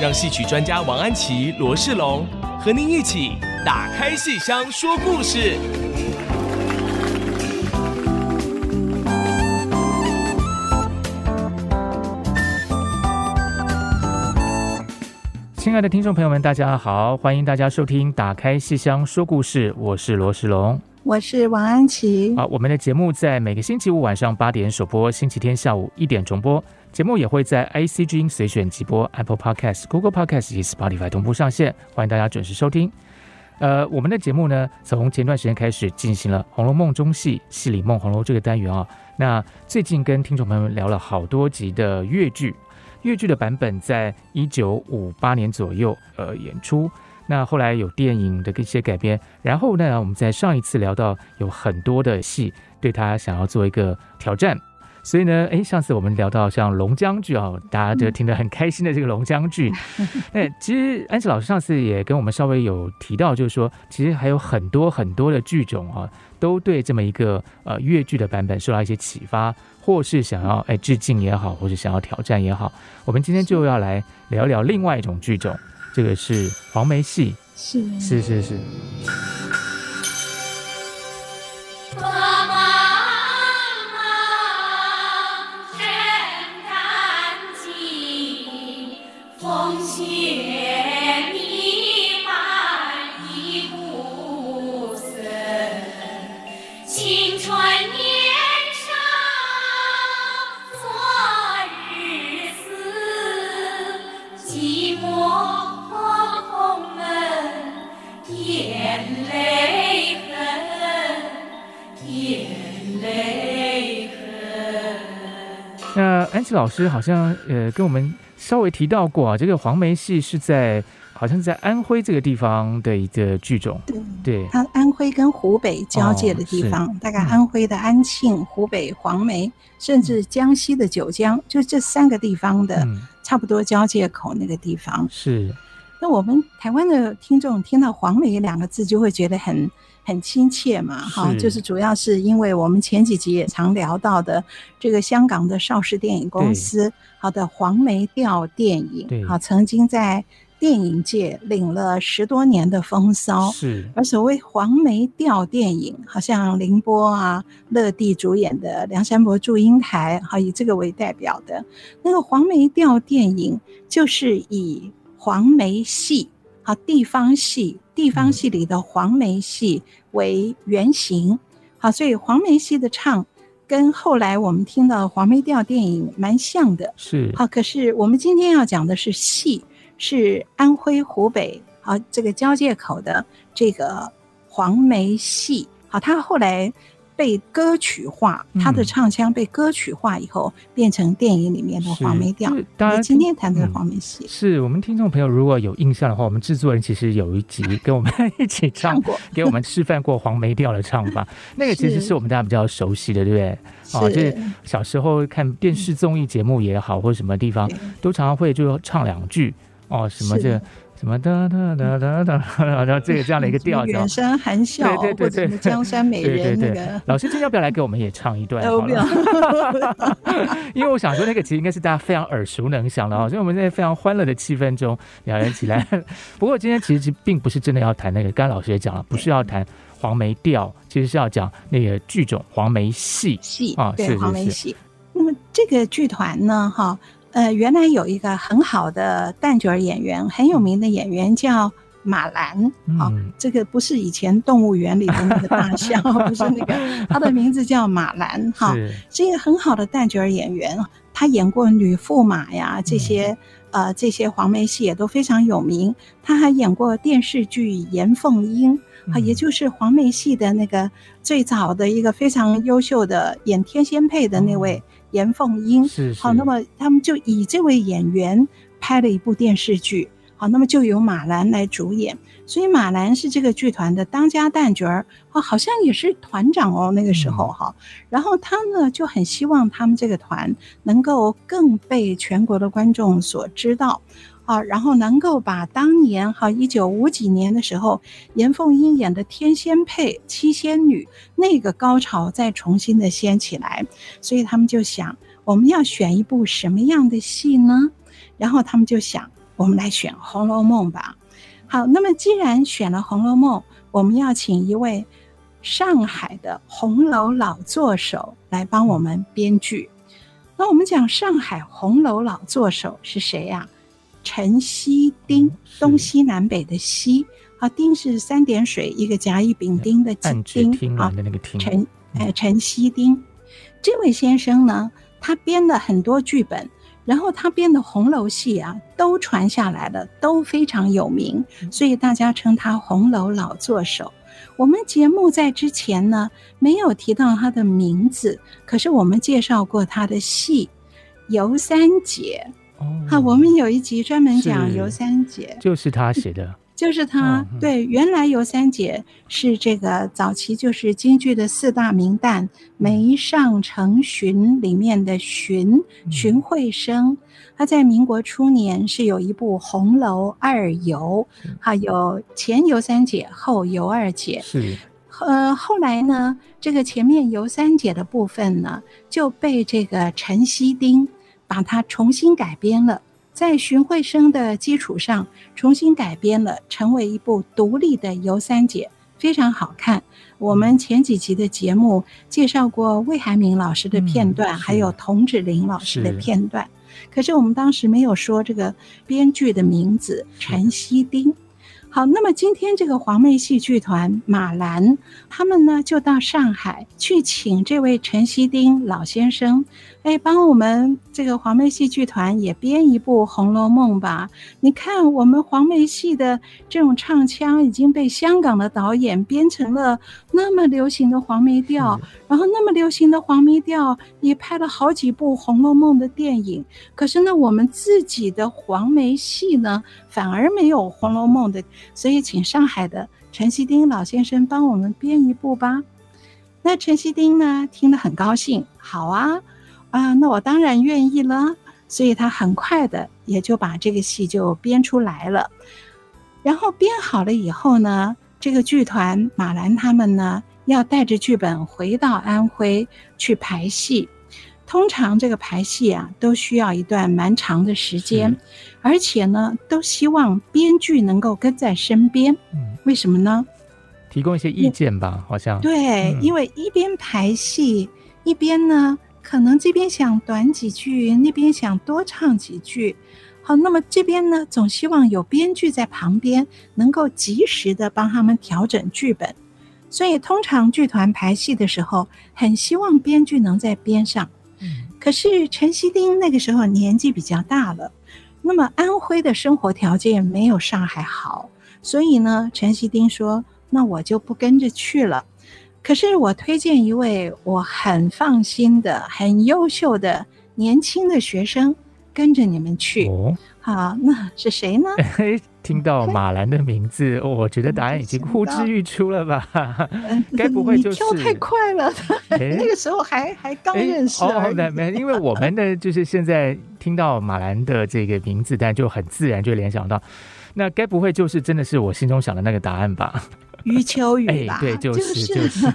让戏曲专家王安琪、罗世龙和您一起打开戏箱说故事。亲爱的听众朋友们，大家好，欢迎大家收听《打开戏箱说故事》，我是罗世龙，我是王安琪。好，我们的节目在每个星期五晚上八点首播，星期天下午一点重播。节目也会在 IC 之音随选直播、Apple Podcast、Google Podcast 以及 Spotify 同步上线，欢迎大家准时收听。呃，我们的节目呢，从前段时间开始进行了《红楼梦》中戏《戏里梦红楼》这个单元啊。那最近跟听众朋友们聊了好多集的粤剧，粤剧的版本在一九五八年左右呃演出，那后来有电影的一些改编，然后呢，我们在上一次聊到有很多的戏对他想要做一个挑战。所以呢，哎，上次我们聊到像龙江剧啊，大家就听得很开心的这个龙江剧。那其实安琪老师上次也跟我们稍微有提到，就是说，其实还有很多很多的剧种啊，都对这么一个呃粤剧的版本受到一些启发，或是想要哎致敬也好，或是想要挑战也好。我们今天就要来聊聊另外一种剧种，这个是黄梅戏。是是是是。风雪弥漫一步步青春年少昨日思寂寞空门眼泪痕眼泪痕那安琪老师好像呃跟我们稍微提到过啊，这个黄梅戏是在好像是在安徽这个地方的一个剧种，对对，它安徽跟湖北交界的地方，哦、大概安徽的安庆、嗯、湖北黄梅，甚至江西的九江，就这三个地方的差不多交界口那个地方。嗯、是，那我们台湾的听众听到黄梅两个字就会觉得很。很亲切嘛，哈，就是主要是因为我们前几集也常聊到的这个香港的邵氏电影公司，好的黄梅调电影，好，曾经在电影界领了十多年的风骚。是，而所谓黄梅调电影，好像凌波啊、乐蒂主演的《梁山伯祝英台》，好，以这个为代表的那个黄梅调电影，就是以黄梅戏。啊，地方戏，地方戏里的黄梅戏为原型，好，所以黄梅戏的唱跟后来我们听到黄梅调电影蛮像的，是好。可是我们今天要讲的是戏，是安徽、湖北啊这个交界口的这个黄梅戏，好，他后来。被歌曲化，他的唱腔被歌曲化以后，变成电影里面的黄梅调。当然，今天谈的黄梅戏，是我们听众朋友如果有印象的话，我们制作人其实有一集跟我们一起唱过，给我们示范过黄梅调的唱法。那个其实是我们大家比较熟悉的，对不对？哦，就是小时候看电视综艺节目也好，或者什么地方，都常常会就唱两句哦，什么这个。什么哒哒哒哒哒，然后这个这样的一个调子，远山含笑，对对对对，江山美人那个。老师今天要不要来给我们也唱一段？好了，因为我想说那个其实应该是大家非常耳熟能详的啊，所以我们在非常欢乐的气氛中两人起来。不过今天其实并不是真的要谈那个，刚刚老师也讲了，不是要谈黄梅调，其实是要讲那个剧种黄梅戏戏啊，对黄梅戏。那么这个剧团呢，哈。呃，原来有一个很好的旦角演员，很有名的演员叫马兰。啊、嗯哦，这个不是以前动物园里的那个大象，不是那个，他的名字叫马兰。哈、哦，是一个很好的旦角演员，他演过女驸马呀，这些、嗯、呃这些黄梅戏也都非常有名。他还演过电视剧《严凤英》啊、嗯，也就是黄梅戏的那个最早的一个非常优秀的演天仙配的那位。嗯严凤英，是，是。好，那么他们就以这位演员拍了一部电视剧。好，那么就由马兰来主演，所以马兰是这个剧团的当家旦角儿，啊，好像也是团长哦，那个时候哈。然后他呢就很希望他们这个团能够更被全国的观众所知道，啊，然后能够把当年哈一九五几年的时候严凤英演的《天仙配》七仙女那个高潮再重新的掀起来，所以他们就想我们要选一部什么样的戏呢？然后他们就想。我们来选《红楼梦》吧。好，那么既然选了《红楼梦》，我们要请一位上海的红楼老作手来帮我们编剧。那我们讲上海红楼老作手是谁呀？陈锡丁，东西南北的西啊，丁是三点水一个甲乙丙丁的丁啊，陈哎陈锡丁这位先生呢，他编了很多剧本。然后他编的红楼戏啊，都传下来了，都非常有名，所以大家称他红楼老作手。我们节目在之前呢，没有提到他的名字，可是我们介绍过他的戏《尤三姐》。哦，好，我们有一集专门讲尤三姐，就是他写的。就是他，对，原来尤三姐是这个早期就是京剧的四大名旦梅上成荀里面的荀荀慧生，他在民国初年是有一部《红楼二尤》，还有前尤三姐，后尤二姐。是，呃，后来呢，这个前面尤三姐的部分呢，就被这个陈希丁把它重新改编了。在荀慧生的基础上重新改编了，成为一部独立的游三姐，非常好看。我们前几集的节目介绍过魏海敏老师的片段，嗯、还有童芷苓老师的片段，可是我们当时没有说这个编剧的名字陈希丁。好，那么今天这个黄梅戏剧团马兰他们呢，就到上海去请这位陈希丁老先生，哎，帮我们这个黄梅戏剧团也编一部《红楼梦》吧。你看，我们黄梅戏的这种唱腔已经被香港的导演编成了那么流行的黄梅调，然后那么流行的黄梅调也拍了好几部《红楼梦》的电影。可是呢，我们自己的黄梅戏呢，反而没有《红楼梦》的。所以，请上海的陈锡丁老先生帮我们编一部吧。那陈锡丁呢，听得很高兴，好啊，啊，那我当然愿意了。所以他很快的也就把这个戏就编出来了。然后编好了以后呢，这个剧团马兰他们呢，要带着剧本回到安徽去排戏。通常这个排戏啊，都需要一段蛮长的时间，而且呢，都希望编剧能够跟在身边。嗯，为什么呢？提供一些意见吧，好像。对，嗯，因为一边排戏，一边呢，可能这边想短几句，那边想多唱几句。好，那么这边呢，总希望有编剧在旁边，能够及时的帮他们调整剧本。所以，通常剧团排戏的时候，很希望编剧能在边上。可是陈锡丁那个时候年纪比较大了，那么安徽的生活条件没有上海好，所以呢，陈锡丁说：“那我就不跟着去了。”可是我推荐一位我很放心的、很优秀的年轻的学生跟着你们去。哦，好，那是谁呢？听到马兰的名字，我觉得答案已经呼之欲出了吧？该不会就是跳太快了？那个时候还还刚认识而已。没没，因为我们的，就是现在听到马兰的这个名字，但就很自然就联想到，那该不会就是真的是我心中想的那个答案吧？余秋雨吧？对，就是就是。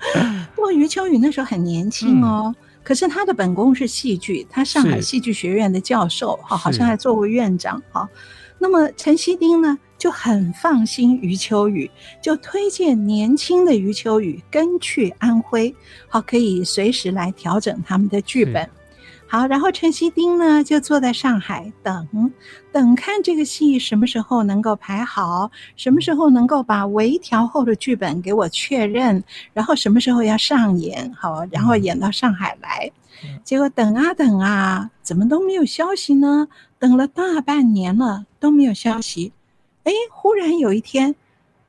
不过余秋雨那时候很年轻哦，可是他的本宫是戏剧，他上海戏剧学院的教授，哈，好像还做过院长，哈。那么陈希丁呢，就很放心余秋雨，就推荐年轻的余秋雨跟去安徽，好，可以随时来调整他们的剧本。好，然后陈锡丁呢，就坐在上海等，等看这个戏什么时候能够排好，什么时候能够把微调后的剧本给我确认，然后什么时候要上演，好，然后演到上海来。结果等啊等啊，怎么都没有消息呢？等了大半年了都没有消息。哎，忽然有一天，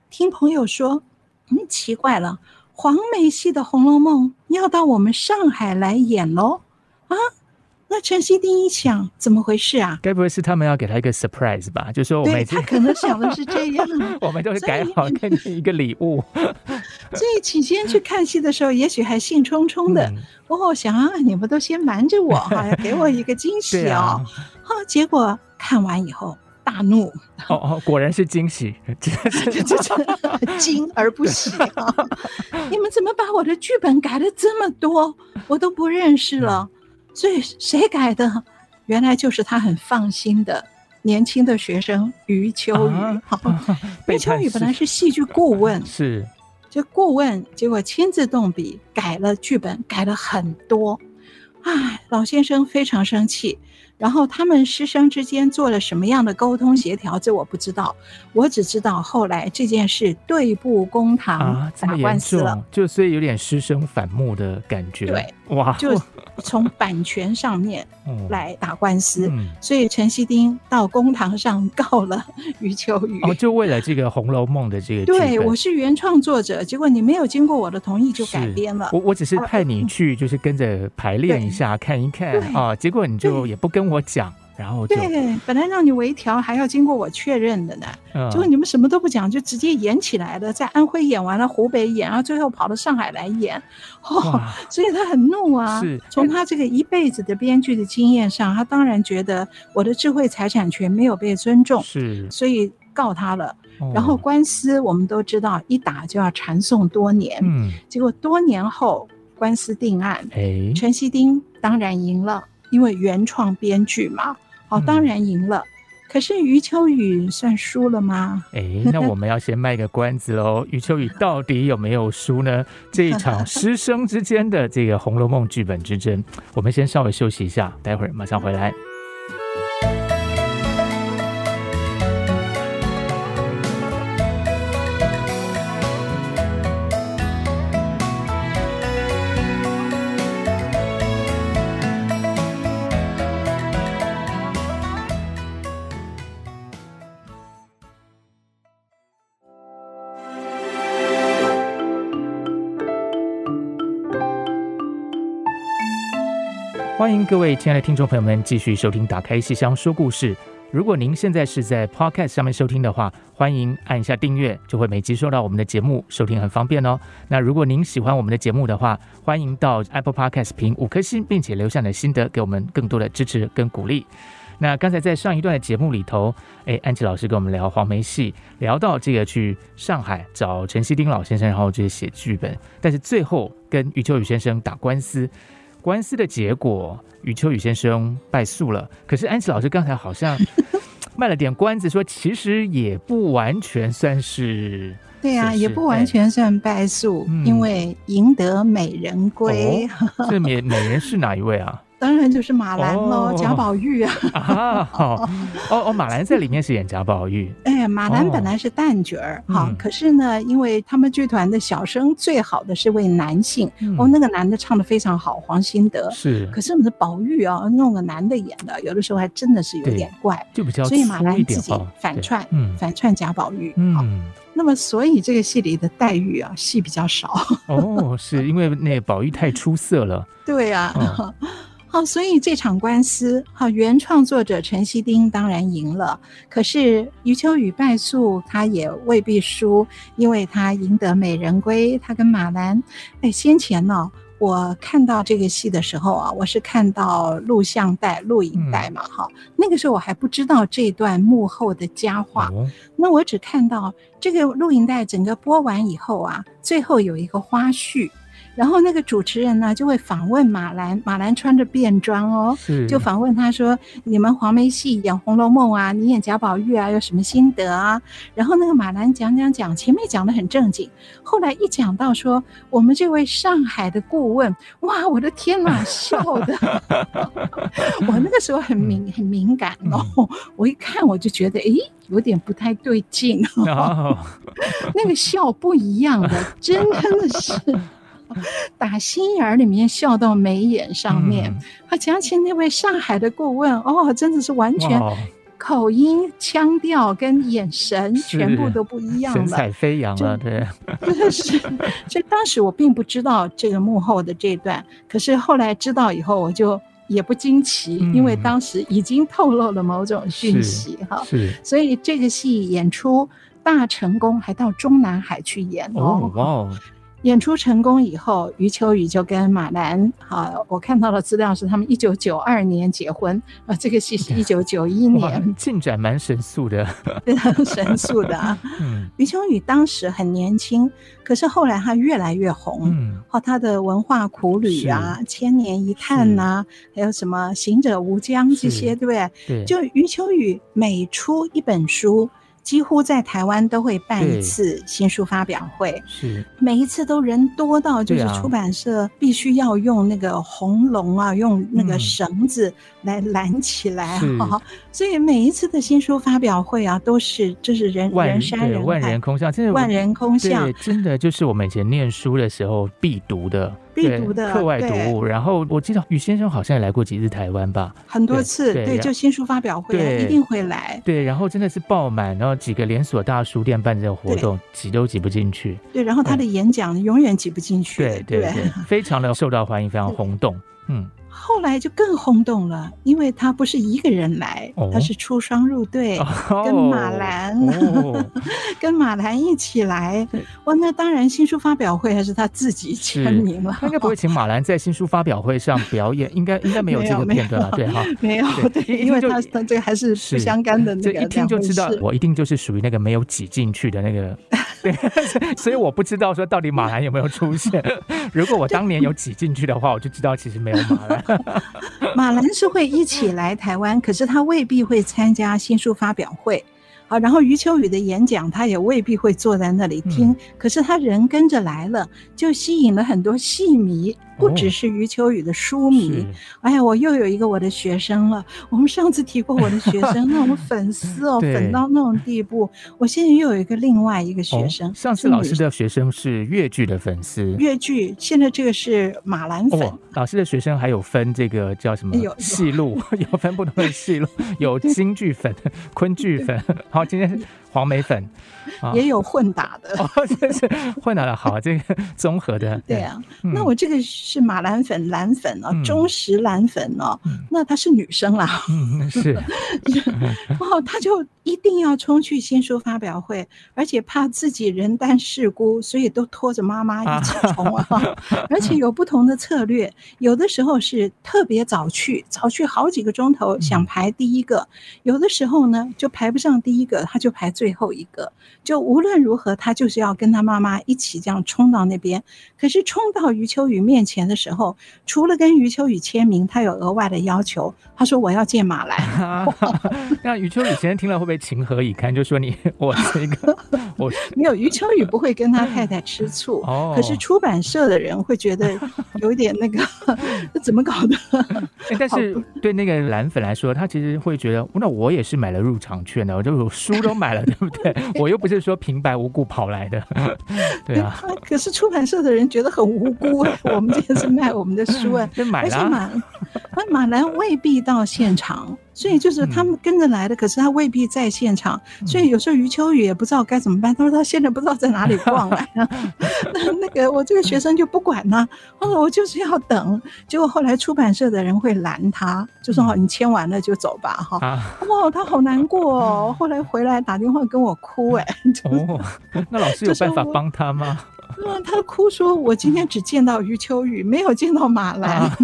听朋友说，嗯，奇怪了，黄梅戏的《红楼梦》要到我们上海来演喽。啊，那陈希丁一想，怎么回事啊？该不会是他们要给他一个 surprise 吧？就说我们他可能想的是这样，我们都是改好给你一个礼物。所以 起先去看戏的时候，也许还兴冲冲的。我、嗯、想啊，你们都先瞒着我哈，要 给我一个惊喜哦。好、啊，结果看完以后大怒。哦哦，果然是惊喜，惊而不喜啊！你们怎么把我的剧本改了这么多？我都不认识了。嗯所以谁改的？原来就是他很放心的年轻的学生余秋雨。好、啊，余秋雨本来是戏剧顾问，是，就顾问，结果亲自动笔改了剧本，改了很多。唉，老先生非常生气。然后他们师生之间做了什么样的沟通协调，这我不知道。我只知道后来这件事对簿公堂打官司了，啊、就所以有点师生反目的感觉。对，哇，就从版权上面 来打官司，嗯、所以陈希丁到公堂上告了余秋雨。哦，就为了这个《红楼梦》的这个。对，我是原创作者，结果你没有经过我的同意就改编了。我我只是派你去，就是跟着排练一下，看一看啊，结果你就也不跟我讲，然后对，本来让你微调还要经过我确认的呢，嗯、结果你们什么都不讲，就直接演起来了，在安徽演完了，湖北演，然后最后跑到上海来演，哦，所以他很怒啊。是，从他这个一辈子的编剧的经验上，他当然觉得我的智慧财产权没有被尊重，是，所以告他了。然后官司我们都知道，一打就要缠讼多年，嗯，结果多年后官司定案，哎，陈希丁当然赢了。因为原创编剧嘛，哦，当然赢了。嗯、可是余秋雨算输了吗？哎，那我们要先卖个关子喽。余秋雨到底有没有输呢？这一场师生之间的这个《红楼梦》剧本之争，我们先稍微休息一下，待会儿马上回来。欢迎各位亲爱的听众朋友们继续收听《打开戏箱说故事》。如果您现在是在 Podcast 上面收听的话，欢迎按一下订阅，就会每集收到我们的节目，收听很方便哦。那如果您喜欢我们的节目的话，欢迎到 Apple Podcast 评五颗星，并且留下你的心得，给我们更多的支持跟鼓励。那刚才在上一段的节目里头，哎，安琪老师跟我们聊黄梅戏，聊到这个去上海找陈希丁老先生，然后这些写剧本，但是最后跟余秋雨先生打官司。官司的结果，余秋雨先生败诉了。可是安琪老师刚才好像 卖了点关子，说其实也不完全算是。对呀、啊，也不完全算败诉，嗯、因为赢得美人归。哦、这美美人是哪一位啊？当然就是马兰喽，贾宝玉啊！啊，好哦哦，马兰在里面是演贾宝玉。哎，马兰本来是旦角儿，好，可是呢，因为他们剧团的小生最好的是位男性，哦，那个男的唱的非常好，黄新德是。可是我们的宝玉啊，弄个男的演的，有的时候还真的是有点怪，就比较所以马兰自己反串，反串贾宝玉。嗯，那么所以这个戏里的黛玉啊，戏比较少。哦，是因为那宝玉太出色了。对呀。好，所以这场官司，好，原创作者陈希丁当然赢了。可是余秋雨败诉，他也未必输，因为他赢得美人归。他跟马兰，哎，先前呢、哦，我看到这个戏的时候啊，我是看到录像带、录影带嘛，哈、嗯，那个时候我还不知道这段幕后的佳话。哦、那我只看到这个录影带整个播完以后啊，最后有一个花絮。然后那个主持人呢，就会访问马兰，马兰穿着便装哦，就访问他说：“你们黄梅戏演《红楼梦》啊，你演贾宝玉啊，有什么心得啊？”然后那个马兰讲讲讲，前面讲的很正经，后来一讲到说我们这位上海的顾问，哇，我的天哪，笑的，我那个时候很敏很敏感哦，嗯、我一看我就觉得，诶，有点不太对劲哦，那个笑不一样的，真的是。打心眼儿里面笑到眉眼上面，他讲起那位上海的顾问，哦，真的是完全口音、腔调跟眼神全部都不一样了，神采飞扬了，对，真的是。所以当时我并不知道这个幕后的这段，可是后来知道以后，我就也不惊奇，嗯、因为当时已经透露了某种讯息哈。是，所以这个戏演出大成功，还到中南海去演哦。哇哦。演出成功以后，余秋雨就跟马兰，哈，我看到的资料是他们一九九二年结婚啊，这个戏是一九九一年，进展蛮神速的，非常神速的啊。嗯，余秋雨当时很年轻，可是后来他越来越红，嗯，哦，他的文化苦旅啊，千年一叹呐、啊，还有什么行者无疆这些，对不对？对，就余秋雨每出一本书。几乎在台湾都会办一次新书发表会，是。每一次都人多到就是出版社必须要用那个红龙啊，用那个绳子来拦起来哈，所以每一次的新书发表会啊，都是就是人人山人海，万人空巷，真的万人空巷，真的就是我们以前念书的时候必读的。必读的课外读物，然后我记得余先生好像也来过几次台湾吧，很多次，对，就新书发表会一定会来，对，然后真的是爆满，然后几个连锁大书店办这个活动，挤都挤不进去，对，然后他的演讲永远挤不进去，对对对，非常的受到欢迎，非常轰动，嗯。后来就更轰动了，因为他不是一个人来，哦、他是出双入对，哦、跟马兰，哦、跟马兰一起来。哇，那当然新书发表会还是他自己签名了。他应该不会请马兰在新书发表会上表演，应该应该没有这个片段了，对哈？没有，对，因为他他这个还是不相干的那个，这一听就知道，我一定就是属于那个没有挤进去的那个。对，所以我不知道说到底马兰有没有出现。如果我当年有挤进去的话，我就知道其实没有马兰。马兰是会一起来台湾，可是他未必会参加新书发表会。好，然后余秋雨的演讲，他也未必会坐在那里听，嗯、可是他人跟着来了，就吸引了很多戏迷。不只是余秋雨的书迷，哎呀，我又有一个我的学生了。我们上次提过我的学生，那种粉丝哦，粉到那种地步。我现在又有一个另外一个学生。上次老师的学生是越剧的粉丝，越剧。现在这个是马兰粉。老师的学生还有分这个叫什么？有戏路，有分不同的戏路，有京剧粉、昆剧粉。好，今天。黄梅粉，也有混打的，哦，这是混打的好，这个综合的。对啊，那我这个是马兰粉、蓝粉哦，忠实蓝粉哦，那她是女生啦，嗯，是，哦，她就一定要冲去新书发表会，而且怕自己人单势孤，所以都拖着妈妈一起冲啊，而且有不同的策略，有的时候是特别早去，早去好几个钟头，想排第一个，有的时候呢就排不上第一个，他就排。最后一个，就无论如何，他就是要跟他妈妈一起这样冲到那边。可是冲到余秋雨面前的时候，除了跟余秋雨签名，他有额外的要求。他说：“我要见马兰。啊 ”那余秋雨先生听了会不会情何以堪？就说你我是一个我 没有余秋雨不会跟他太太吃醋，哦、可是出版社的人会觉得有一点那个，这怎么搞的？欸、但是对那个蓝粉来说，他其实会觉得，那我也是买了入场券的，我就书都买了。对不对？我又不是说平白无故跑来的，对啊。可是出版社的人觉得很无辜，我们这是卖我们的书啊，买了。而 马兰未必到现场，所以就是他们跟着来的，可是他未必在现场，所以有时候余秋雨也不知道该怎么办。他说他现在不知道在哪里逛来了。那那个我这个学生就不管他，他说我就是要等。结果后来出版社的人会拦他，就说：“好，你签完了就走吧。”哈，哦，他好难过哦。后来回来打电话跟我哭，哎，哦，那老师有办法帮他吗？嗯，他哭说：“我今天只见到余秋雨，没有见到马兰。啊”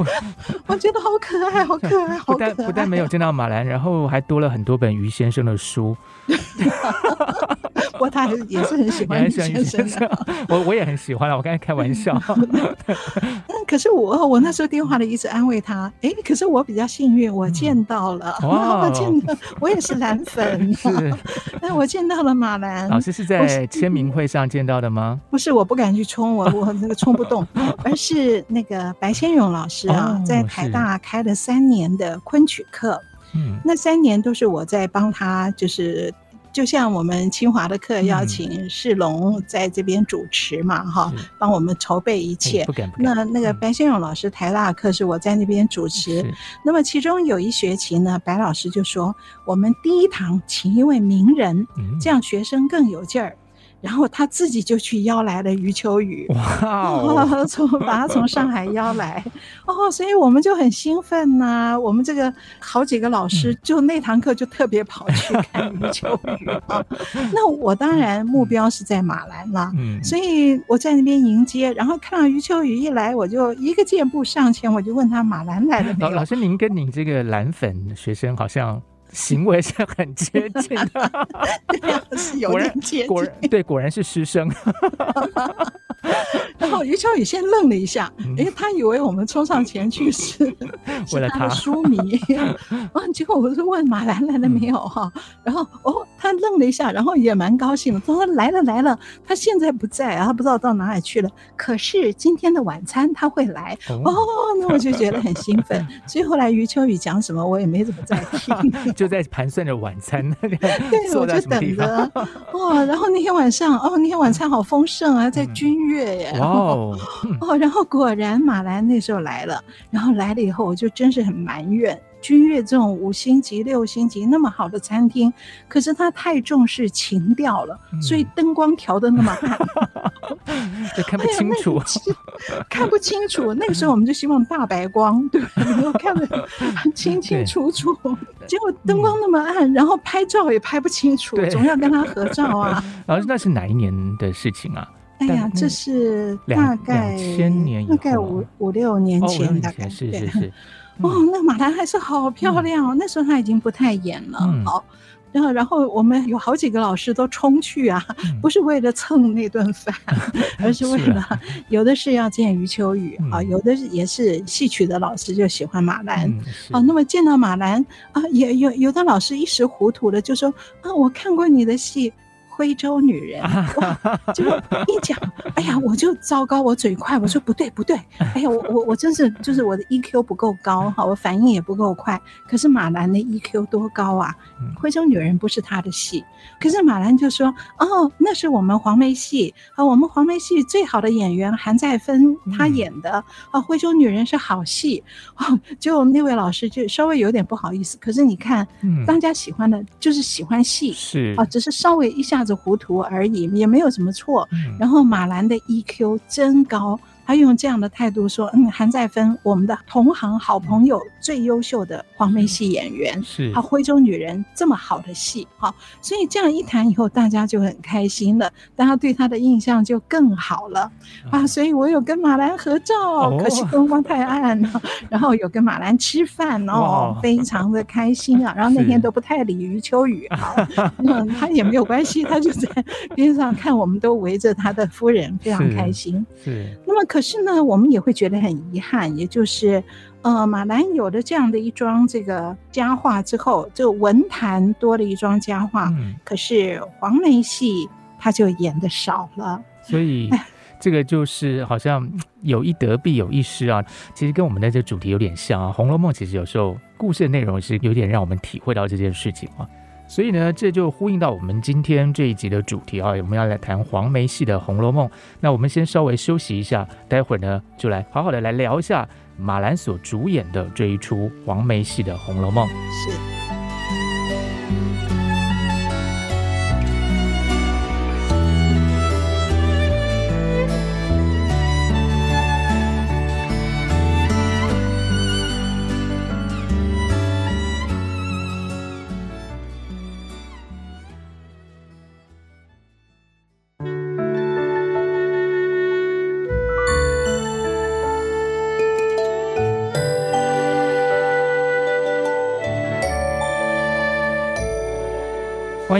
我觉得好可爱，好可爱，好可爱。不但不但没有见到马兰，然后还多了很多本余先生的书。不过他也是 很喜欢余先生的，我我也很喜欢啊。我刚才开玩笑。嗯，可是我我那时候电话里一直安慰他。哎，可是我比较幸运，我见到了，我见到，我也是蓝粉。是，但我见到了马兰老师是在签名会上见到的吗？不是，我不敢去冲，我我那个冲不动，而是那个白先勇老师啊，在台大开了三年的昆曲课。嗯，那三年都是我在帮他，就是就像我们清华的课邀请世龙在这边主持嘛，哈、嗯，帮我们筹备一切。不敢不敢。那那个白先勇老师台大课是我在那边主持。那么其中有一学期呢，白老师就说，我们第一堂请一位名人，这样学生更有劲儿。然后他自己就去邀来了余秋雨，哇，从把他从上海邀来，哦，所以我们就很兴奋呐、啊。我们这个好几个老师就那堂课就特别跑去看余秋雨啊。那我当然目标是在马兰了，嗯，所以我在那边迎接，然后看到余秋雨一来，我就一个箭步上前，我就问他马兰来了没有？老师，您跟您这个蓝粉学生好像。行为是很接近的，是有点接近。果然对，果然是师生。然后余秋雨先愣了一下，哎、嗯，他以为我们冲上前去是 为了他的书迷。啊，结果我是问马兰来了没有哈，然后哦，他愣了一下，然后也蛮高兴的，他说来了来了，他现在不在啊，他不知道到哪里去了。可是今天的晚餐他会来哦，哦，那我就觉得很兴奋。所以后来余秋雨讲什么，我也没怎么在听。就在盘算着晚餐，对，我 就等着哦。然后那天晚上，哦，那天晚餐好丰盛啊，在君悦耶，哦哦，然后果然马兰那时候来了，然后来了以后，我就真是很埋怨。君悦这种五星级、六星级那么好的餐厅，可是他太重视情调了，嗯、所以灯光调的那么暗，看不清楚，哎、看不清楚。那个时候我们就希望大白光，对，能够看得 清清楚楚。结果灯光那么暗，然后拍照也拍不清楚，总要跟他合照啊。然后，那是哪一年的事情啊？哎呀，这是大概两千年，大概五五六年前，大概是是是。哦，那马兰还是好漂亮哦。嗯、那时候他已经不太演了。嗯、好，然后然后我们有好几个老师都冲去啊，嗯、不是为了蹭那顿饭，嗯、而是为了 有的是要见余秋雨啊，嗯、有的也是戏曲的老师就喜欢马兰。嗯、啊，那么见到马兰啊，也有有的老师一时糊涂了就说啊，我看过你的戏。徽州女人，哇！结果一讲，哎呀，我就糟糕，我嘴快，我说不对不对，哎呀，我我我真是就是我的 EQ 不够高哈，我反应也不够快。可是马兰的 EQ 多高啊？徽州女人不是他的戏，可是马兰就说哦，那是我们黄梅戏啊，我们黄梅戏最好的演员韩再芬她演的啊，徽州女人是好戏哦。就那位老师就稍微有点不好意思，可是你看，大家喜欢的就是喜欢戏是啊，只是稍微一下子。糊涂而已，也没有什么错。然后马兰的 EQ 真高。他用这样的态度说：“嗯，韩再芬，我们的同行好朋友，最优秀的黄梅戏演员，是啊，徽州女人这么好的戏，好，所以这样一谈以后，大家就很开心了，大家对他的印象就更好了啊。所以我有跟马兰合照，可惜灯光太暗了，然后有跟马兰吃饭哦，非常的开心啊。然后那天都不太理余秋雨，好，嗯，他也没有关系，他就在边上看，我们都围着他的夫人，非常开心。是，那么可。可是呢，我们也会觉得很遗憾，也就是，呃，马兰有了这样的一桩这个佳话之后，这个文坛多了一桩佳话，嗯、可是黄梅戏他就演的少了，所以 这个就是好像有一得必有一失啊。其实跟我们的这个主题有点像啊，《红楼梦》其实有时候故事的内容是有点让我们体会到这件事情啊。所以呢，这就呼应到我们今天这一集的主题啊，我们要来谈黄梅戏的《红楼梦》。那我们先稍微休息一下，待会儿呢就来好好的来聊一下马兰所主演的这一出黄梅戏的《红楼梦》。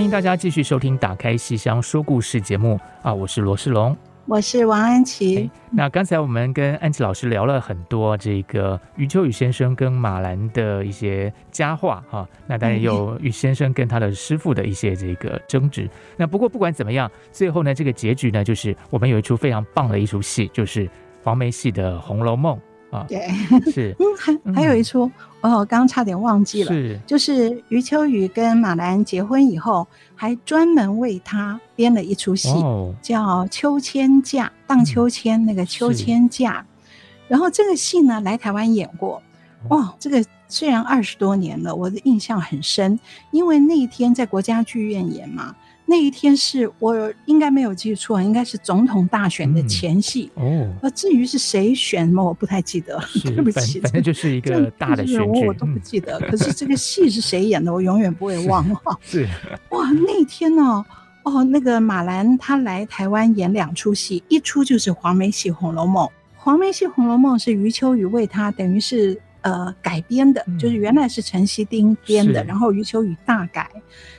欢迎大家继续收听《打开戏箱说故事》节目啊！我是罗世龙，我是王安琪。那刚才我们跟安琪老师聊了很多这个余秋雨先生跟马兰的一些佳话哈。那当然有余先生跟他的师傅的一些这个争执。那不过不管怎么样，最后呢，这个结局呢，就是我们有一出非常棒的一出戏，就是黄梅戏的《红楼梦》。啊，对，是，嗯，还还有一出，嗯、哦，刚刚差点忘记了，是，就是余秋雨跟马兰结婚以后，还专门为他编了一出戏，哦、叫《秋千架》，荡秋千那个秋千架，嗯、然后这个戏呢来台湾演过，哇、哦，这个虽然二十多年了，我的印象很深，因为那一天在国家剧院演嘛。那一天是我应该没有记错，应该是总统大选的前夕、嗯、哦。至于是谁选嘛，我不太记得，对不起。反正就是一个大的选举，我都不记得。可是这个戏是谁演的，我永远不会忘了。是哇，那天呢、哦，哦，那个马兰他来台湾演两出戏，一出就是黄梅戏《红楼梦》。黄梅戏《红楼梦》是余秋雨为他等于是呃改编的，嗯、就是原来是陈锡丁编的，然后余秋雨大改。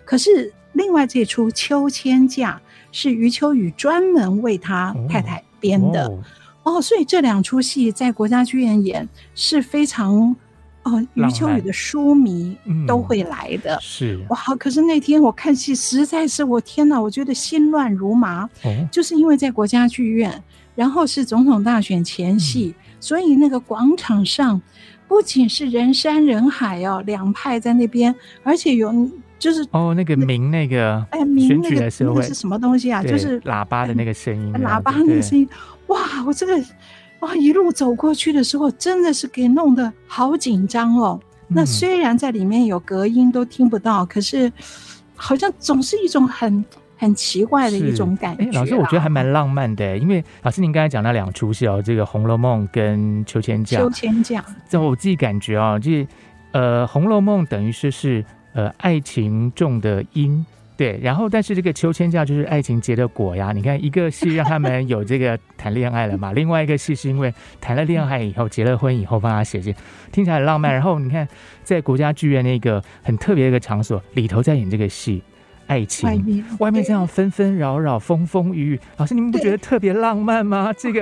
可是。另外这出《秋千架》是余秋雨专门为他太太编的。哦，哦，所以这两出戏在国家剧院演是非常哦，余秋雨的书迷都会来的。嗯、是。哇，可是那天我看戏实在是我天哪，我觉得心乱如麻，哦、就是因为在国家剧院，然后是总统大选前夕，嗯、所以那个广场上不仅是人山人海哦，两派在那边，而且有。就是哦，那个鸣那个哎，鸣那个那个是什么东西啊？就是喇叭的那个声音，喇叭那个声音。哇，我这个哇一路走过去的时候，真的是给弄得好紧张哦。那虽然在里面有隔音都听不到，可是好像总是一种很很奇怪的一种感觉。老师，我觉得还蛮浪漫的，因为老师您刚才讲那两出戏哦，这个《红楼梦》跟《秋千架》。秋千架，这我自己感觉啊，就是呃，《红楼梦》等于是是。呃，爱情种的因，对，然后但是这个秋千架就是爱情结的果呀。你看，一个是让他们有这个谈恋爱了嘛，另外一个戏是因为谈了恋爱以后，结了婚以后帮他写信，听起来很浪漫。然后你看，在国家剧院那个很特别的一个场所里头，在演这个戏。爱情，外面，外面这样纷纷扰扰、风风雨雨，老师，你们不觉得特别浪漫吗？这个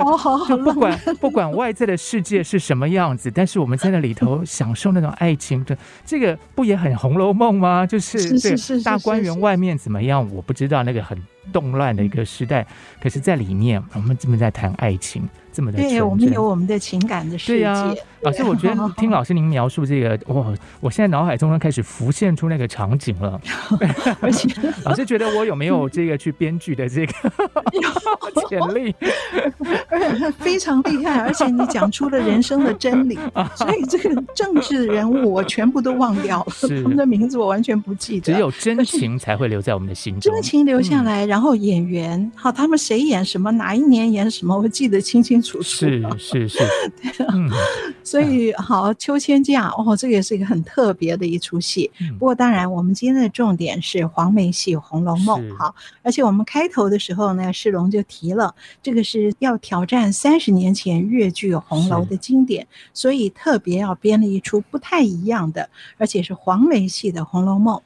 就不管不管外在的世界是什么样子，但是我们在那里头 享受那种爱情的，这个不也很《红楼梦》吗？就是这个大观园外面怎么样，我不知道，那个很动乱的一个时代，可是在里面，我们这么在谈爱情。这么的对，我们有我们的情感的世界。对、啊，老师，我觉得 听老师您描述这个，哇，我现在脑海中开始浮现出那个场景了。而且，老师觉得我有没有这个去编剧的这个潜力？非常厉害，而且你讲出了人生的真理，所以这个政治人物我全部都忘掉了，他们的名字我完全不记得。只有真情才会留在我们的心中，真情留下来，然后演员，好，他们谁演什么，哪一年演什么，我记得清清楚楚。是是是，对啊，所以好，秋千架哦，这个也是一个很特别的一出戏。不过当然，我们今天的重点是黄梅戏《红楼梦》好，而且我们开头的时候呢，世龙就提了，这个是要挑战三十年前越剧红楼的经典，所以特别要编了一出不太一样的，而且是黄梅戏的《红楼梦》。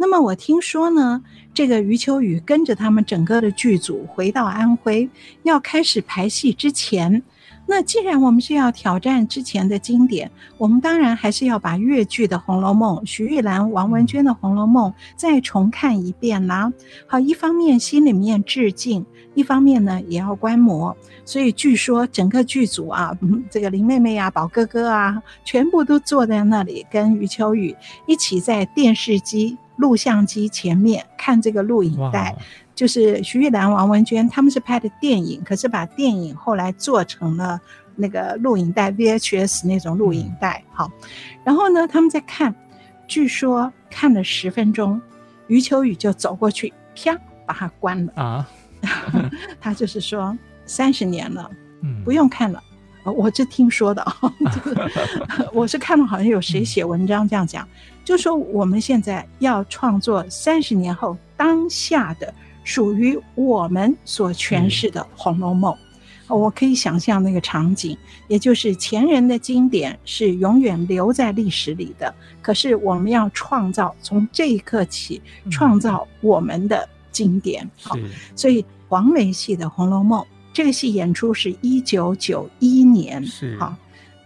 那么我听说呢，这个余秋雨跟着他们整个的剧组回到安徽，要开始排戏之前，那既然我们是要挑战之前的经典，我们当然还是要把越剧的《红楼梦》、徐玉兰、王文娟的《红楼梦》再重看一遍啦。好，一方面心里面致敬，一方面呢也要观摩。所以据说整个剧组啊，这个林妹妹啊、宝哥哥啊，全部都坐在那里，跟余秋雨一起在电视机。录像机前面看这个录影带，就是徐玉兰、王文娟他们是拍的电影，可是把电影后来做成了那个录影带 VHS 那种录影带。好，然后呢，他们在看，据说看了十分钟，余秋雨就走过去，啪，把它关了啊。他就是说三十年了，不用看了。我是听说的啊，我是看到好像有谁写文章这样讲。就说我们现在要创作三十年后当下的属于我们所诠释的《红楼梦》，我可以想象那个场景，也就是前人的经典是永远留在历史里的。可是我们要创造，从这一刻起创造我们的经典。好，所以黄梅戏的《红楼梦》这个戏演出是一九九一年。是好，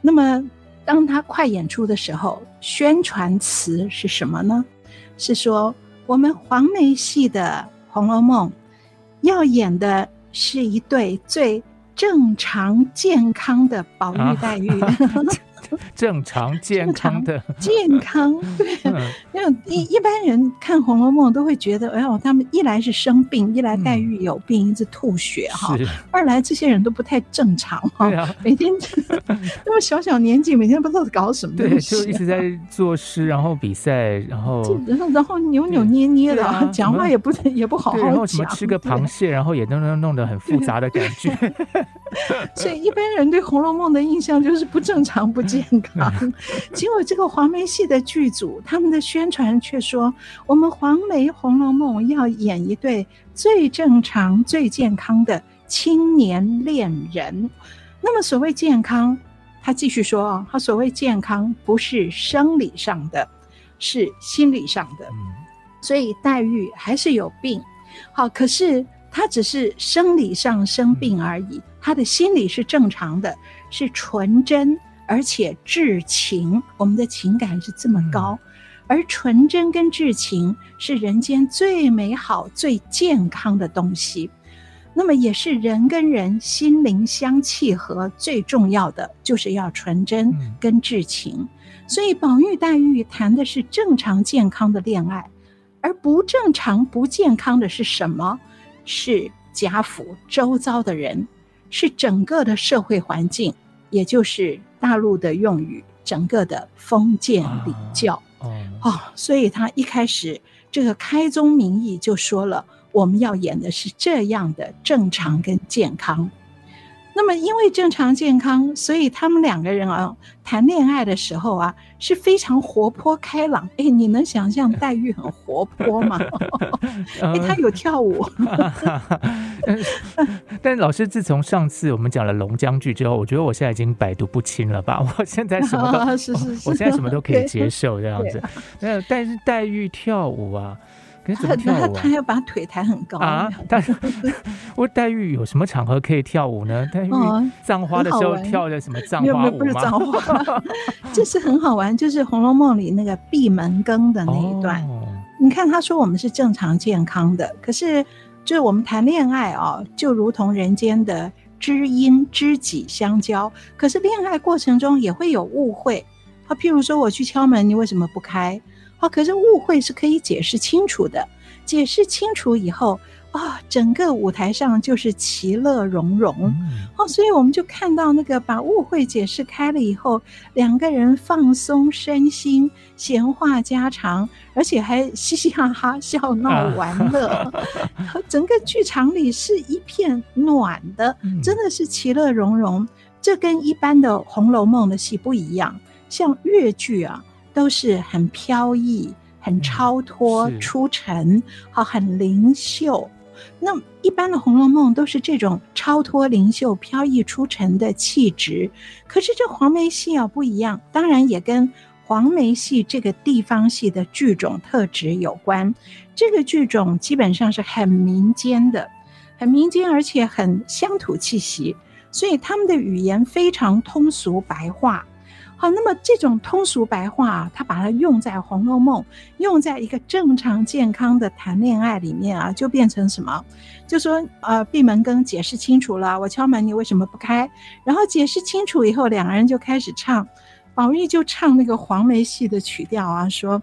那么。当他快演出的时候，宣传词是什么呢？是说我们黄梅戏的《红楼梦》要演的是一对最正常健康的宝玉黛玉。正常健康的。健康，对，因为一一般人看《红楼梦》都会觉得，哎呦，他们一来是生病，一来黛玉有病，一直吐血哈；二来这些人都不太正常哈，每天 那么小小年纪，每天不知道搞什么，对，就一直在作诗，然后比赛，然后然后扭扭捏捏的，讲话也不也不好好讲，然后什么吃个螃蟹，然后也弄弄弄得很复杂的感觉，所以一般人对《红楼梦》的印象就是不正常、不健康。结果这个黄梅戏的剧组，他们的宣传却说，我们黄梅《红楼梦》要演一对最正常、最健康的青年恋人。那么所谓健康，他继续说啊，他所谓健康不是生理上的，是心理上的。所以黛玉还是有病，好，可是她只是生理上生病而已，她的心理是正常的，是纯真。而且至情，我们的情感是这么高，嗯、而纯真跟至情是人间最美好、最健康的东西。那么，也是人跟人心灵相契合最重要的，就是要纯真跟至情。嗯、所以，宝玉、黛玉谈的是正常健康的恋爱，而不正常、不健康的是什么？是贾府周遭的人，是整个的社会环境，也就是。大陆的用语，整个的封建礼教，哦，哦，所以他一开始这个开宗明义就说了，我们要演的是这样的正常跟健康。那么，因为正常健康，所以他们两个人啊谈恋爱的时候啊是非常活泼开朗。哎，你能想象黛玉很活泼吗？哎，她有跳舞。但老师，自从上次我们讲了龙江剧之后，我觉得我现在已经百毒不侵了吧？我现在什么都，啊、是是是我现在什么都可以接受这样子。那但是黛玉跳舞啊。他他他要把腿抬很高啊！但是我黛玉有什么场合可以跳舞呢？黛玉葬花的时候跳的什么 葬花舞 吗？不是葬花，这是很好玩，就是《红楼梦》里那个闭门羹的那一段。哦、你看他说我们是正常健康的，可是就是我们谈恋爱哦，就如同人间的知音知己相交，可是恋爱过程中也会有误会。啊，譬如说我去敲门，你为什么不开？可是误会是可以解释清楚的，解释清楚以后啊，整个舞台上就是其乐融融。哦，所以我们就看到那个把误会解释开了以后，两个人放松身心，闲话家常，而且还嘻嘻哈哈笑闹玩乐，整个剧场里是一片暖的，真的是其乐融融。这跟一般的《红楼梦》的戏不一样，像越剧啊。都是很飘逸、很超脱、嗯、出尘，好，很灵秀。那一般的《红楼梦》都是这种超脱、灵秀、飘逸出尘的气质。可是这黄梅戏啊不一样，当然也跟黄梅戏这个地方戏的剧种特质有关。这个剧种基本上是很民间的，很民间，而且很乡土气息，所以他们的语言非常通俗白话。好，那么这种通俗白话啊，他把它用在《红楼梦》，用在一个正常健康的谈恋爱里面啊，就变成什么？就说呃，闭门羹解释清楚了，我敲门，你为什么不开？然后解释清楚以后，两个人就开始唱，宝玉就唱那个黄梅戏的曲调啊，说：“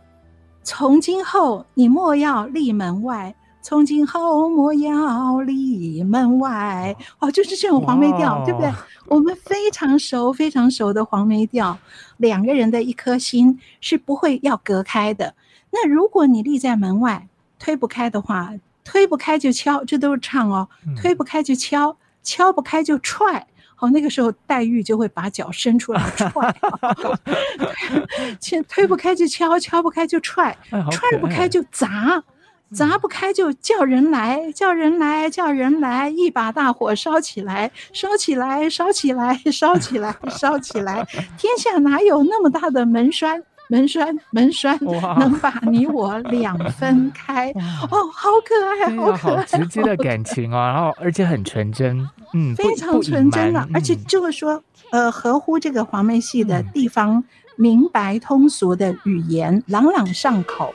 从今后你莫要立门外。”从今后莫要立门外，哦，就是这种黄梅调，对不对？我们非常熟、非常熟的黄梅调，两个人的一颗心是不会要隔开的。那如果你立在门外，推不开的话，推不开就敲，这都是唱哦。推不开就敲，敲不开就踹。哦，那个时候黛玉就会把脚伸出来踹，先推不开就敲，敲不开就踹，踹不开就砸。砸不开就叫人来，叫人来，叫人来，一把大火烧起来，烧起来，烧起来，烧起来，烧起来，天下哪有那么大的门栓？门栓，门栓，能把你我两分开？哦，好可爱，好可爱，直接的感情哦，然后而且很纯真，嗯，非常纯真的，而且就是说，呃，合乎这个黄梅戏的地方明白通俗的语言，朗朗上口。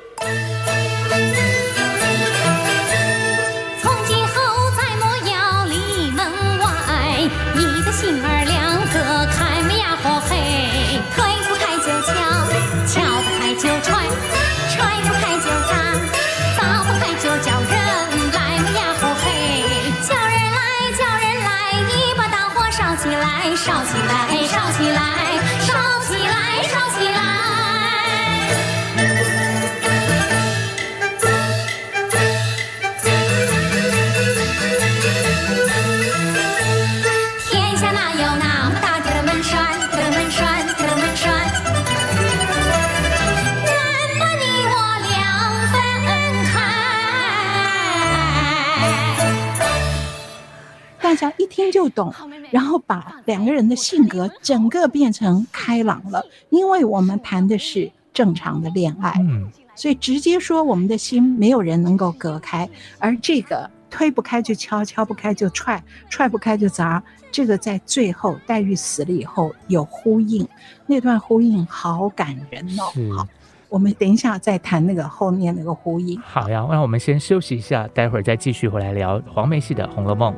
听就懂，然后把两个人的性格整个变成开朗了，因为我们谈的是正常的恋爱，嗯，所以直接说我们的心没有人能够隔开，而这个推不开就敲，敲不开就踹，踹不开就砸，这个在最后黛玉死了以后有呼应，那段呼应好感人哦。好，我们等一下再谈那个后面那个呼应。好呀，那我们先休息一下，待会儿再继续回来聊黄梅戏的《红楼梦》。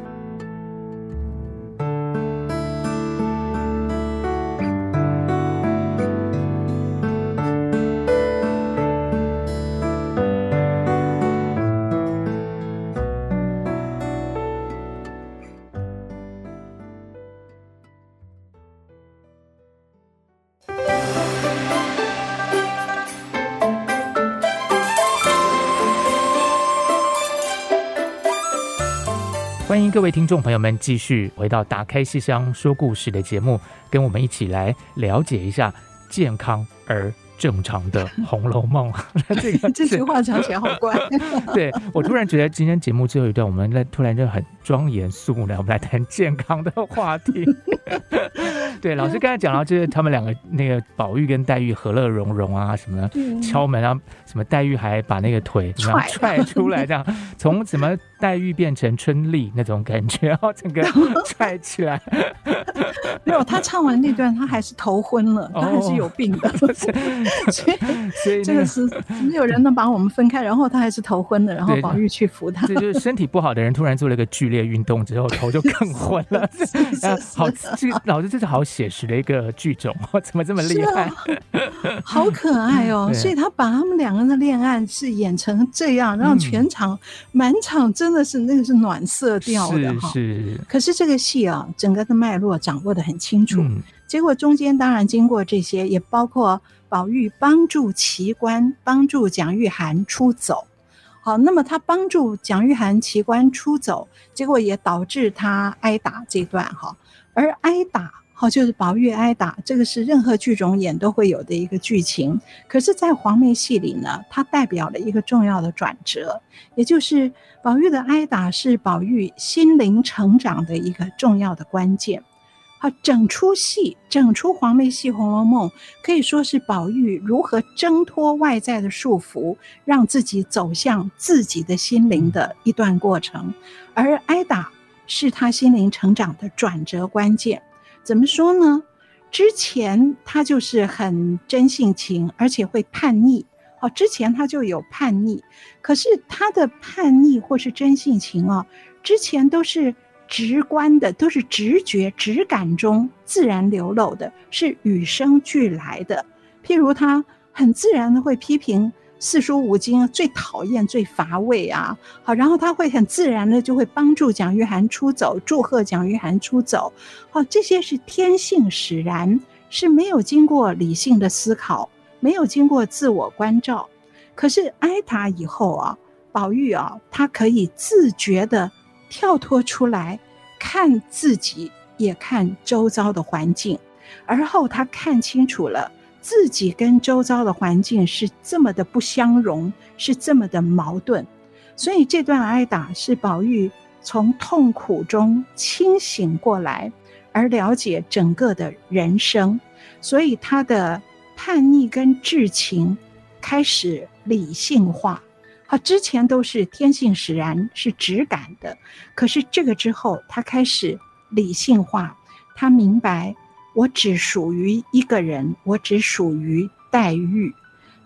欢迎各位听众朋友们继续回到《打开戏箱说故事》的节目，跟我们一起来了解一下健康而正常的《红楼梦》。这个 这句话讲起来好怪。对，我突然觉得今天节目最后一段，我们来突然就很庄严肃穆，我们来谈健康的话题。对，老师刚才讲到，就是他们两个那个宝玉跟黛玉和乐融融啊，什么敲门啊，什么黛玉还把那个腿怎么踹出来，这样从什么黛玉变成春丽那种感觉，然后整个 踹起来。没有，他唱完那段，他还是头昏了，他还是有病的。哦、所以，所以、那个、这个是没有人能把我们分开，然后他还是头昏了，然后宝玉去扶他。这就是身体不好的人突然做了一个剧烈运动之后，头就更昏了。好，这个老师这是好写实的一个剧种，怎么这么厉害？啊、好可爱哦！所以他把他们两个人的恋爱是演成这样，让全场满、嗯、场真的是那个是暖色调的哈。是。可是这个戏啊，整个的脉络掌握的很清楚。嗯、结果中间当然经过这些，也包括宝玉帮助奇观，帮助蒋玉菡出走。好，那么他帮助蒋玉菡奇观出走，结果也导致他挨打这段哈。而挨打。好，就是宝玉挨打，这个是任何剧种演都会有的一个剧情。可是，在黄梅戏里呢，它代表了一个重要的转折，也就是宝玉的挨打是宝玉心灵成长的一个重要的关键。好，整出戏，整出黄梅戏《红楼梦》，可以说是宝玉如何挣脱外在的束缚，让自己走向自己的心灵的一段过程。而挨打是他心灵成长的转折关键。怎么说呢？之前他就是很真性情，而且会叛逆。哦，之前他就有叛逆，可是他的叛逆或是真性情啊，之前都是直观的，都是直觉、直感中自然流露的，是与生俱来的。譬如他很自然的会批评。四书五经最讨厌、最乏味啊！好，然后他会很自然的就会帮助蒋玉菡出走，祝贺蒋玉菡出走。好，这些是天性使然，是没有经过理性的思考，没有经过自我关照。可是挨打以后啊，宝玉啊，他可以自觉的跳脱出来，看自己，也看周遭的环境，而后他看清楚了。自己跟周遭的环境是这么的不相容，是这么的矛盾，所以这段挨打是宝玉从痛苦中清醒过来，而了解整个的人生，所以他的叛逆跟至情开始理性化。他之前都是天性使然，是直感的，可是这个之后，他开始理性化，他明白。我只属于一个人，我只属于黛玉。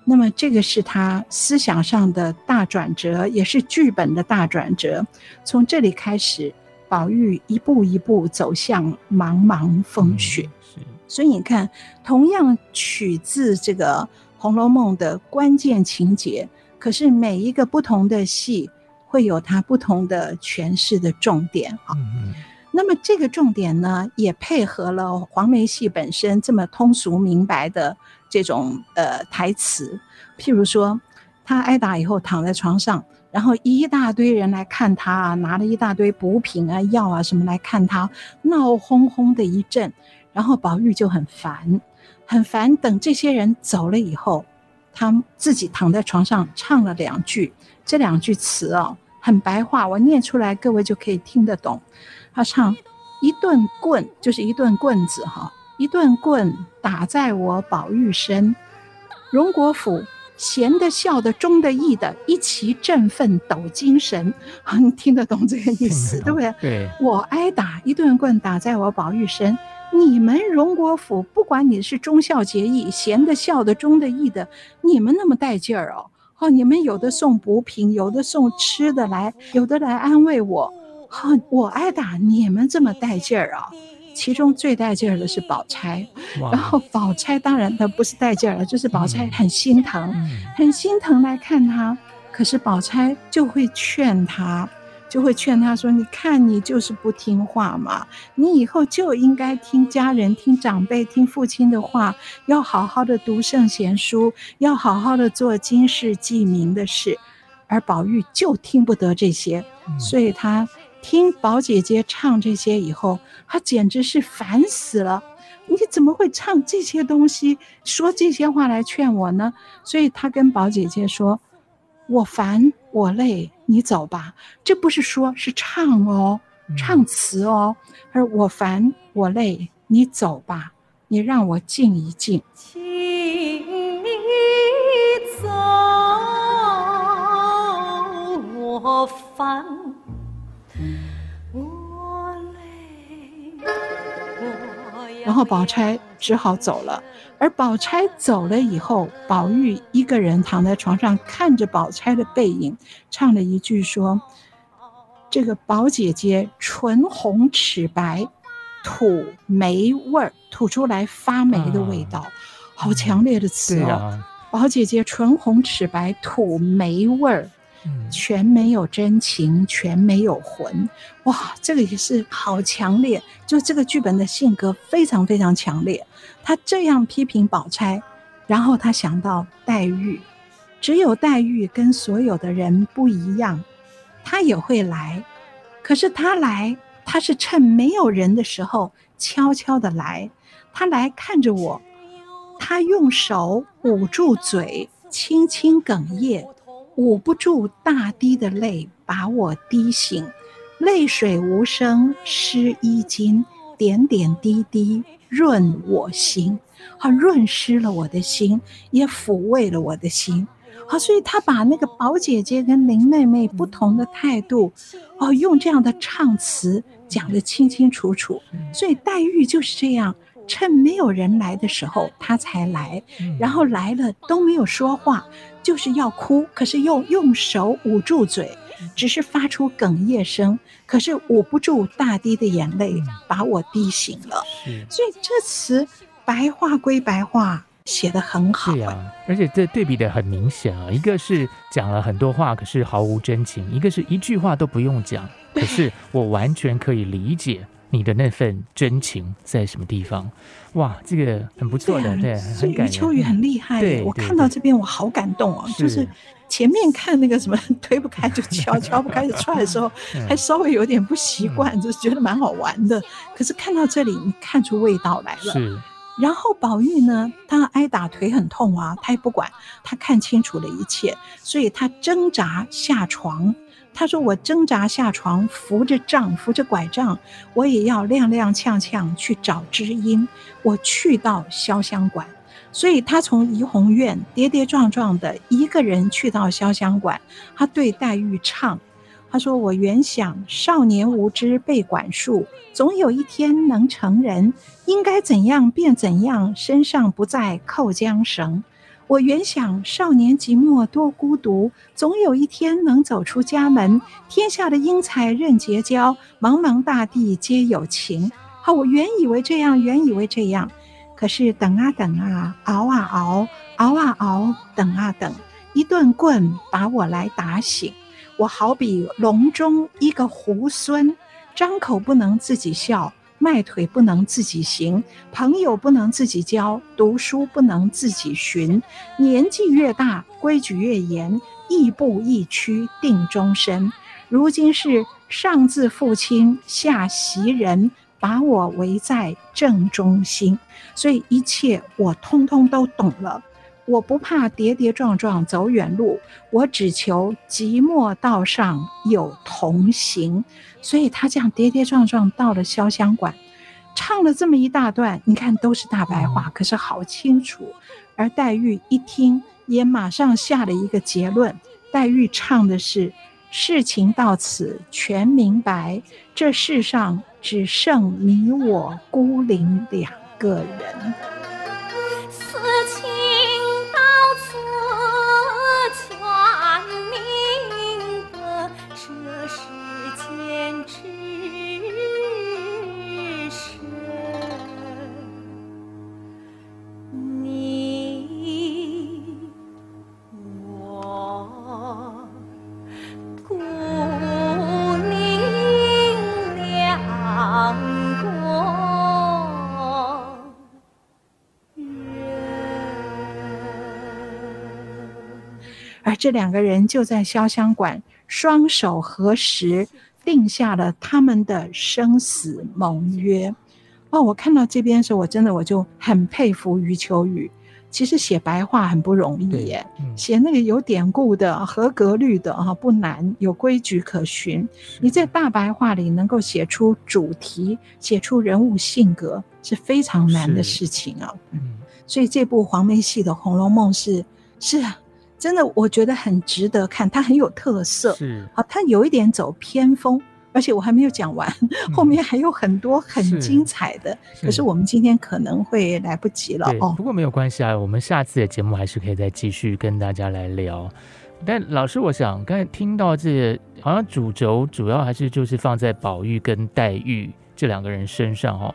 那么，这个是他思想上的大转折，也是剧本的大转折。从这里开始，宝玉一步一步走向茫茫风雪。嗯、所以你看，同样取自这个《红楼梦》的关键情节，可是每一个不同的戏会有它不同的诠释的重点啊。嗯那么这个重点呢，也配合了黄梅戏本身这么通俗明白的这种呃台词。譬如说，他挨打以后躺在床上，然后一大堆人来看他啊，拿了一大堆补品啊、药啊什么来看他，闹哄哄的一阵，然后宝玉就很烦，很烦。等这些人走了以后，他自己躺在床上唱了两句，这两句词哦，很白话，我念出来各位就可以听得懂。他唱一顿棍，就是一顿棍子哈，一顿棍打在我宝玉身，荣国府闲的、笑的、忠的、义的，一齐振奋抖精神。啊，你听得懂这个意思，对不对？对，我挨打一顿棍打在我宝玉身，你们荣国府不管你是忠孝节义、闲的、笑的、忠的、义的，你们那么带劲儿哦，哦，你们有的送补品，有的送吃的来，有的来安慰我。好，我挨打，你们这么带劲儿啊！其中最带劲儿的是宝钗，然后宝钗当然她不是带劲儿了，就是宝钗很心疼，嗯、很心疼来看她。可是宝钗就会劝她，就会劝她说：“你看你就是不听话嘛，你以后就应该听家人、听长辈、听父亲的话，要好好的读圣贤书，要好好的做经世济民的事。”而宝玉就听不得这些，所以他。听宝姐姐唱这些以后，她简直是烦死了。你怎么会唱这些东西，说这些话来劝我呢？所以她跟宝姐姐说：“我烦，我累，你走吧。”这不是说，是唱哦，唱词哦。她说我烦，我累，你走吧，你让我静一静。请你走，我烦。然后宝钗只好走了，而宝钗走了以后，宝玉一个人躺在床上，看着宝钗的背影，唱了一句说：“这个宝姐姐唇红齿白，吐霉味儿，吐出来发霉的味道，啊、好强烈的词哦！宝、啊、姐姐唇红齿白，吐霉味儿。”全没有真情，全没有魂，哇，这个也是好强烈，就这个剧本的性格非常非常强烈。他这样批评宝钗，然后他想到黛玉，只有黛玉跟所有的人不一样，他也会来，可是他来，他是趁没有人的时候悄悄的来，他来看着我，他用手捂住嘴，轻轻哽咽。捂不住大滴的泪，把我滴醒，泪水无声湿衣襟，点点滴滴润我心，好润湿了我的心，也抚慰了我的心，好，所以他把那个宝姐姐跟林妹妹不同的态度，哦，用这样的唱词讲得清清楚楚，所以黛玉就是这样。趁没有人来的时候，他才来，然后来了都没有说话，就是要哭，可是又用手捂住嘴，只是发出哽咽声，可是捂不住大滴的眼泪，把我滴醒了。所以这词白话归白话，写得很好。对啊，而且这对比的很明显啊，一个是讲了很多话，可是毫无真情；一个是一句话都不用讲，可是我完全可以理解。你的那份真情在什么地方？哇，这个很不错的，对，很感人。余秋雨很厉害，对，我看到这边我好感动哦。就是前面看那个什么 推不开就敲，敲不开就踹的时候，还稍微有点不习惯，就是觉得蛮好玩的。可是看到这里，你看出味道来了。是。然后宝玉呢，他挨打腿很痛啊，他也不管，他看清楚了一切，所以他挣扎下床。他说：“我挣扎下床，扶着杖，扶着拐杖，我也要踉踉跄跄去找知音。我去到潇湘馆，所以他从怡红院跌跌撞撞的一个人去到潇湘馆。他对黛玉唱，他说：‘我原想少年无知被管束，总有一天能成人，应该怎样便怎样，身上不再扣缰绳。’”我原想少年寂寞多孤独，总有一天能走出家门。天下的英才任结交，茫茫大地皆有情。好，我原以为这样，原以为这样，可是等啊等啊，熬啊熬，熬啊熬，等啊等，一顿棍把我来打醒。我好比笼中一个猢狲，张口不能自己笑，迈腿不能自己行，朋友不能自己交，读书不能自己寻。年纪越大，规矩越严，亦步亦趋定终身。如今是上自父亲，下袭人，把我围在正中心，所以一切我通通都懂了。我不怕跌跌撞撞走远路，我只求寂寞道上有同行。所以他这样跌跌撞撞到了潇湘馆，唱了这么一大段，你看都是大白话，可是好清楚。而黛玉一听，也马上下了一个结论。黛玉唱的是：事情到此全明白，这世上只剩你我孤零两个人。这两个人就在潇湘馆双手合十，定下了他们的生死盟约。哦，我看到这边的时候，我真的我就很佩服余秋雨。其实写白话很不容易耶，嗯、写那个有典故的、合格律的啊不难，有规矩可循。你在大白话里能够写出主题、写出人物性格，是非常难的事情啊。嗯，所以这部黄梅戏的《红楼梦》是是。真的，我觉得很值得看，它很有特色。是啊，它有一点走偏锋，而且我还没有讲完，嗯、后面还有很多很精彩的。是可是我们今天可能会来不及了哦。不过没有关系啊，我们下次的节目还是可以再继续跟大家来聊。但老师，我想刚才听到这，好像主轴主要还是就是放在宝玉跟黛玉这两个人身上哈。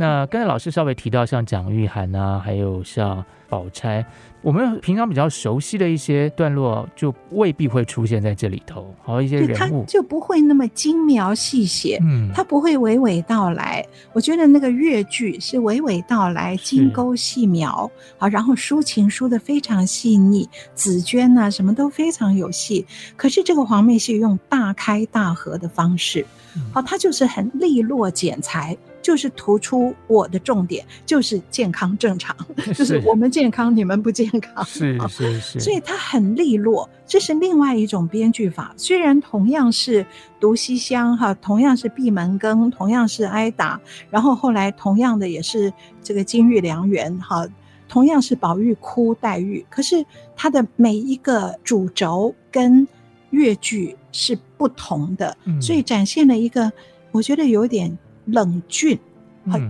那刚才老师稍微提到像蒋玉菡啊，还有像宝钗。我们平常比较熟悉的一些段落，就未必会出现在这里头。好，一些人物就不会那么精描细写，嗯，他不会娓娓道来。我觉得那个越剧是娓娓道来，精勾细描，好，然后抒情抒的非常细腻，紫鹃啊什么都非常有戏。可是这个黄梅戏用大开大合的方式，好，它就是很利落剪裁。就是突出我的重点，就是健康正常，就是我们健康，你们不健康，是是是，所以他很利落，这是另外一种编剧法。虽然同样是读西厢哈，同样是闭门羹，同样是挨打，然后后来同样的也是这个金玉良缘哈，同样是宝玉哭黛玉，可是他的每一个主轴跟越剧是不同的，嗯、所以展现了一个我觉得有点。冷峻，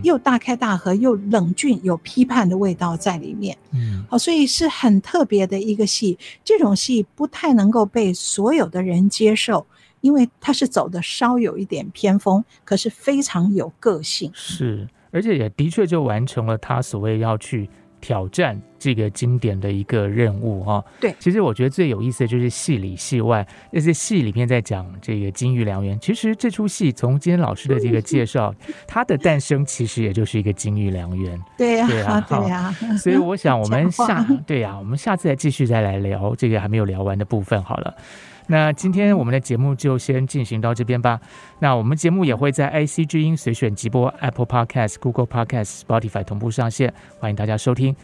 又大开大合，又冷峻，有批判的味道在里面。嗯，好，所以是很特别的一个戏。这种戏不太能够被所有的人接受，因为它是走的稍有一点偏锋，可是非常有个性。是，而且也的确就完成了他所谓要去。挑战这个经典的一个任务哈，对，其实我觉得最有意思的就是戏里戏外，那些戏里面在讲这个金玉良缘。其实这出戏从今天老师的这个介绍，它的诞生其实也就是一个金玉良缘。对呀，对 呀，对呀。所以我想我们下对呀，我们下次再继续再来聊这个还没有聊完的部分好了。那今天我们的节目就先进行到这边吧。那我们节目也会在 IC 之音随选即播、Apple Podcast、Google Podcast、Spotify 同步上线，欢迎大家收听。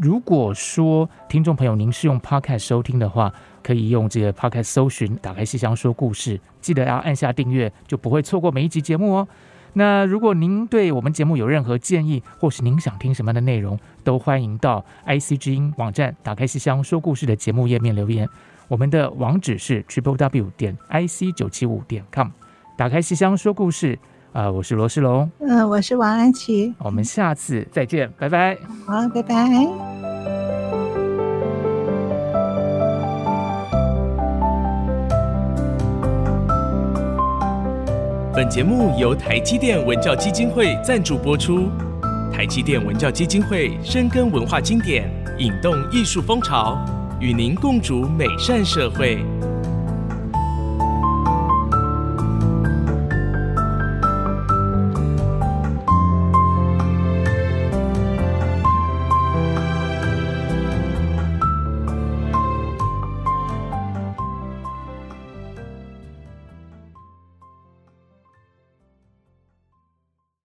如果说听众朋友您是用 Podcast 收听的话，可以用这个 Podcast 搜寻，打开戏箱说故事，记得要按下订阅，就不会错过每一集节目哦。那如果您对我们节目有任何建议，或是您想听什么样的内容，都欢迎到 IC 之音网站打开戏箱说故事的节目页面留言。我们的网址是 triple w 点 i c 九七五点 com，打开戏箱说故事啊、呃，我是罗世龙，嗯，我是王安琪，我们下次再见，拜拜，好，拜拜。本节目由台积电文教基金会赞助播出。台积电文教基金会深耕文化经典，引动艺术风潮，与您共筑美善社会。